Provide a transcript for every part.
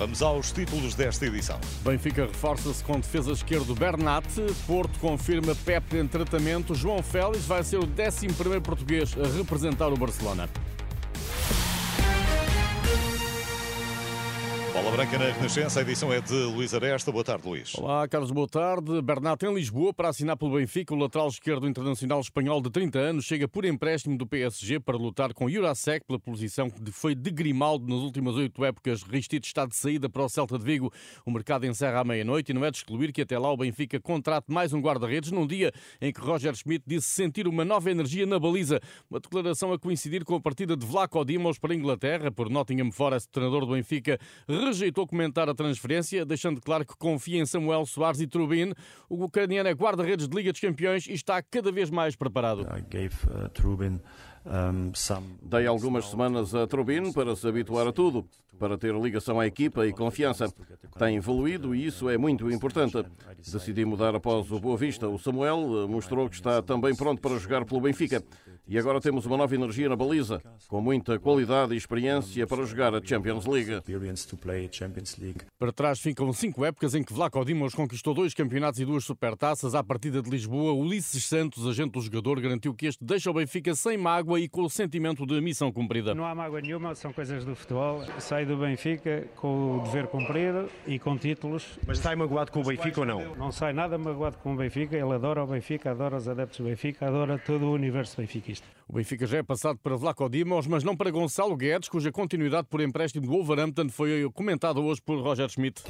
Vamos aos títulos desta edição. Benfica reforça-se com defesa esquerdo Bernat. Porto confirma Pepe em tratamento. João Félix vai ser o 11 português a representar o Barcelona. Bola Branca na Renascença, a edição é de Luís Aresta. Boa tarde, Luís. Olá, Carlos, boa tarde. Bernat em Lisboa para assinar pelo Benfica. O lateral esquerdo internacional espanhol de 30 anos chega por empréstimo do PSG para lutar com Jurasek pela posição que foi de Grimaldo nas últimas oito épocas. Ristito está de saída para o Celta de Vigo. O mercado encerra à meia-noite e não é de excluir que até lá o Benfica contrate mais um guarda-redes num dia em que Roger Schmidt disse sentir uma nova energia na baliza. Uma declaração a coincidir com a partida de Vlaco Dimos para a Inglaterra por Nottingham Forest, treinador do Benfica comentar a transferência, deixando claro que confia em Samuel Soares e Trubin. O ucraniano é guarda-redes de Liga dos Campeões e está cada vez mais preparado. Dei algumas semanas a Trubin para se habituar a tudo, para ter ligação à equipa e confiança. Tem evoluído e isso é muito importante. Decidi mudar após o Boa Vista. O Samuel mostrou que está também pronto para jogar pelo Benfica. E agora temos uma nova energia na baliza, com muita qualidade e experiência para jogar a Champions League. Para trás ficam cinco épocas em que Vlaco Dimos conquistou dois campeonatos e duas supertaças. À partida de Lisboa, Ulisses Santos, agente do jogador, garantiu que este deixa o Benfica sem mágoa e com o sentimento de missão cumprida. Não há mágoa nenhuma, são coisas do futebol. Sai do Benfica com o dever cumprido e com títulos. Mas sai magoado com o Benfica ou não? Não sai nada magoado com o Benfica. Ele adora o Benfica, adora os adeptos do Benfica, adora todo o universo benfiquista. O Benfica já é passado para Vlaco Dimos, mas não para Gonçalo Guedes, cuja continuidade por empréstimo do Wolverhampton foi comentada hoje por Roger Schmidt.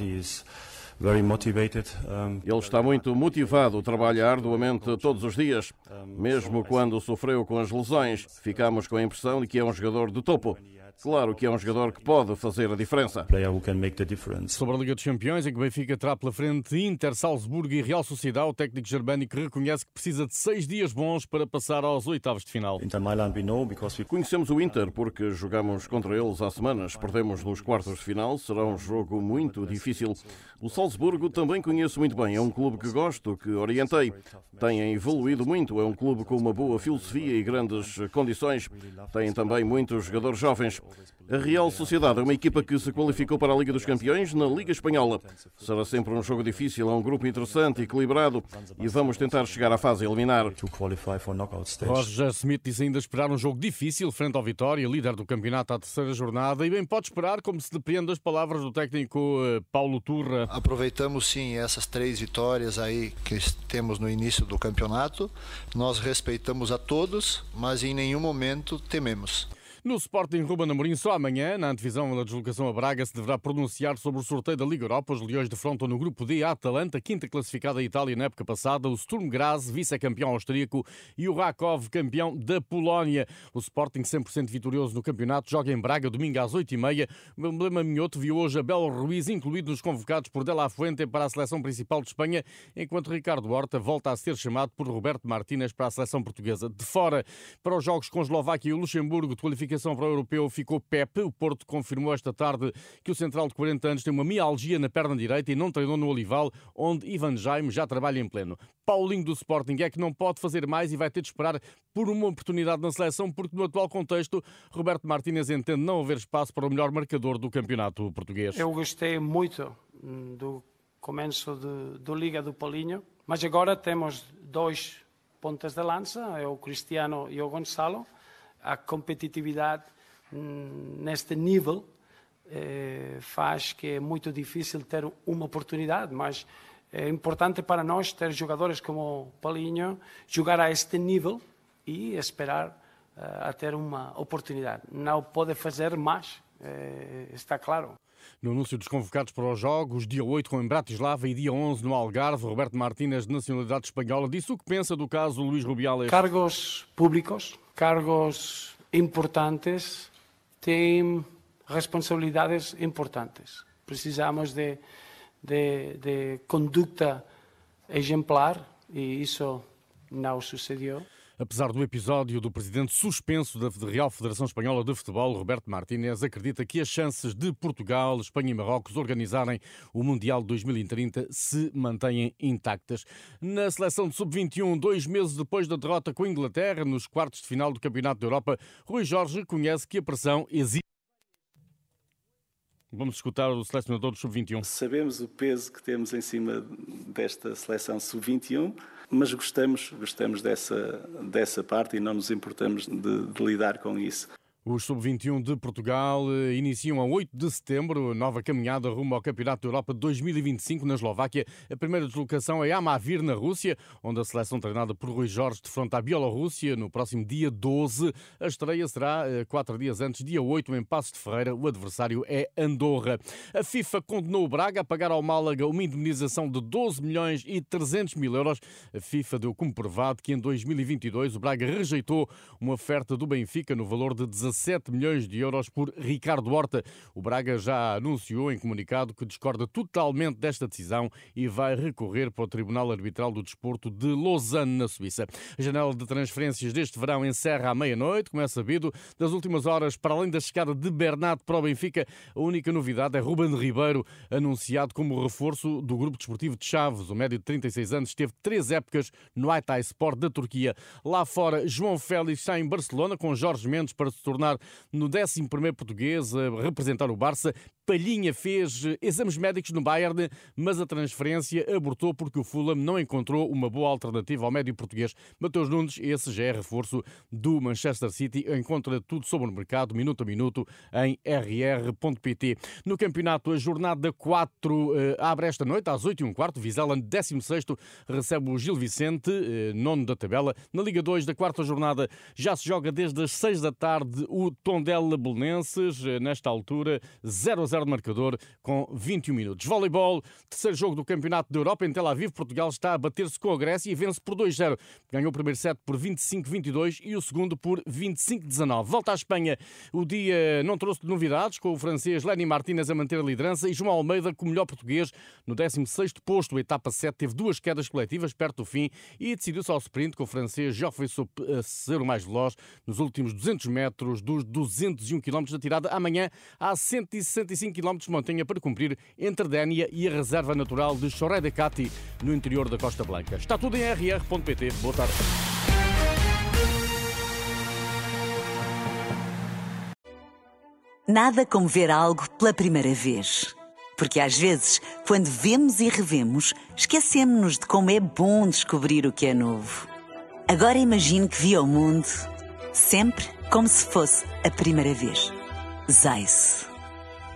Ele está muito motivado, trabalha arduamente todos os dias. Mesmo quando sofreu com as lesões, ficamos com a impressão de que é um jogador de topo. Claro que é um jogador que pode fazer a diferença. Sobre a Liga dos Campeões, em que o Benfica terá pela frente Inter, Salzburgo e Real Sociedade, o técnico germânico reconhece que precisa de seis dias bons para passar aos oitavos de final. Conhecemos o Inter porque jogamos contra eles há semanas. Perdemos nos quartos de final, será um jogo muito difícil. O Salzburgo também conheço muito bem. É um clube que gosto, que orientei. Tem evoluído muito. É um clube com uma boa filosofia e grandes condições. Tem também muitos jogadores jovens. A Real Sociedade é uma equipa que se qualificou para a Liga dos Campeões na Liga Espanhola. Será sempre um jogo difícil, é um grupo interessante, equilibrado e vamos tentar chegar à fase eliminar. Roger Smith diz ainda esperar um jogo difícil frente ao Vitória, líder do campeonato à terceira jornada, e bem pode esperar, como se depreende das palavras do técnico eh, Paulo Turra. Aproveitamos sim essas três vitórias aí que temos no início do campeonato. Nós respeitamos a todos, mas em nenhum momento tememos. No Sporting Ruben Amorim, só amanhã, na antevisão da deslocação a Braga, se deverá pronunciar sobre o sorteio da Liga Europa. Os Leões defrontam no grupo D a Atalanta, quinta classificada a Itália na época passada, o Sturm Graz, vice-campeão austríaco, e o Rakov, campeão da Polónia. O Sporting, 100% vitorioso no campeonato, joga em Braga domingo às 8h30. O emblema minhoto viu hoje Abel Ruiz incluído nos convocados por De La Fuente para a seleção principal de Espanha, enquanto Ricardo Horta volta a ser chamado por Roberto Martínez para a seleção portuguesa. De fora, para os jogos com Eslováquia e o Luxemburgo, de qualificação qualificação para o europeu ficou Pepe. O Porto confirmou esta tarde que o central de 40 anos tem uma mialgia na perna direita e não treinou no Olival, onde Ivan Jaime já trabalha em pleno. Paulinho do Sporting é que não pode fazer mais e vai ter de esperar por uma oportunidade na seleção, porque no atual contexto, Roberto Martínez entende não haver espaço para o melhor marcador do campeonato português. Eu gostei muito do começo de, do Liga do Paulinho, mas agora temos dois pontas de lança, é o Cristiano e o Gonçalo a competitividade neste nível eh, faz que é muito difícil ter uma oportunidade, mas é importante para nós ter jogadores como Palinho jogar a este nível e esperar uh, a ter uma oportunidade. Não pode fazer mais, eh, está claro. No anúncio dos convocados para os Jogos, dia 8 com em Bratislava e dia 11 no Algarve, Roberto Martínez, de nacionalidade espanhola, disse o que pensa do caso Luís Rubiales. Cargos públicos, cargos importantes, têm responsabilidades importantes. Precisamos de, de, de conduta exemplar e isso não sucedeu. Apesar do episódio do presidente suspenso da Real Federação Espanhola de Futebol, Roberto Martínez acredita que as chances de Portugal, Espanha e Marrocos organizarem o Mundial de 2030 se mantêm intactas. Na seleção de sub-21, dois meses depois da derrota com a Inglaterra nos quartos de final do Campeonato da Europa, Rui Jorge reconhece que a pressão existe. Vamos escutar o selecionador do Sub-21. Sabemos o peso que temos em cima desta seleção Sub-21, mas gostamos, gostamos dessa, dessa parte e não nos importamos de, de lidar com isso. Os Sub-21 de Portugal eh, iniciam a 8 de setembro nova caminhada rumo ao Campeonato da Europa 2025 na Eslováquia. A primeira deslocação é Amavir, na Rússia, onde a seleção treinada por Rui Jorge defronta a Bielorrússia no próximo dia 12. A estreia será eh, quatro dias antes, dia 8, em Passo de Ferreira. O adversário é Andorra. A FIFA condenou o Braga a pagar ao Málaga uma indemnização de 12 milhões e 300 mil euros. A FIFA deu como provado que em 2022 o Braga rejeitou uma oferta do Benfica no valor de 17 17 milhões de euros por Ricardo Horta. O Braga já anunciou em comunicado que discorda totalmente desta decisão e vai recorrer para o Tribunal Arbitral do Desporto de Lausanne, na Suíça. A janela de transferências deste verão encerra à meia-noite, como é sabido. Das últimas horas, para além da chegada de Bernardo para o Benfica, a única novidade é Ruben Ribeiro, anunciado como reforço do grupo desportivo de Chaves. O médio de 36 anos teve três épocas no Altay Sport da Turquia. Lá fora, João Félix está em Barcelona com Jorge Mendes para se tornar tornar no 11 português a representar o Barça. Palhinha fez exames médicos no Bayern, mas a transferência abortou porque o Fulham não encontrou uma boa alternativa ao médio português. Mateus Nunes, esse já é reforço do Manchester City. Encontra tudo sobre o mercado, minuto a minuto, em rr.pt. No campeonato, a jornada 4 eh, abre esta noite, às 8 h 15 Vizela, 16 recebe o Gil Vicente, eh, nono da tabela. Na Liga 2 da quarta jornada já se joga desde as 6 da tarde o Tondela Belenenses, eh, nesta altura 0 a 0 de marcador com 21 minutos. Voleibol, terceiro jogo do Campeonato da Europa em Tel Aviv, Portugal está a bater-se com a Grécia e vence por 2-0. Ganhou o primeiro set por 25-22 e o segundo por 25-19. Volta à Espanha, o dia não trouxe novidades, com o francês Lenny Martínez a manter a liderança e João Almeida como melhor português no 16º posto. A etapa 7 teve duas quedas coletivas perto do fim e decidiu-se ao sprint com o francês Geoffrey Soup a ser o mais veloz nos últimos 200 metros dos 201 km da tirada. Amanhã há 165 km de montanha para cumprir entre Dénia e a Reserva Natural de Choré de Cati, no interior da Costa Blanca. Está tudo em rr.pt. Boa tarde. Nada como ver algo pela primeira vez. Porque às vezes, quando vemos e revemos, esquecemos-nos de como é bom descobrir o que é novo. Agora imagine que viu o mundo sempre como se fosse a primeira vez. Zais.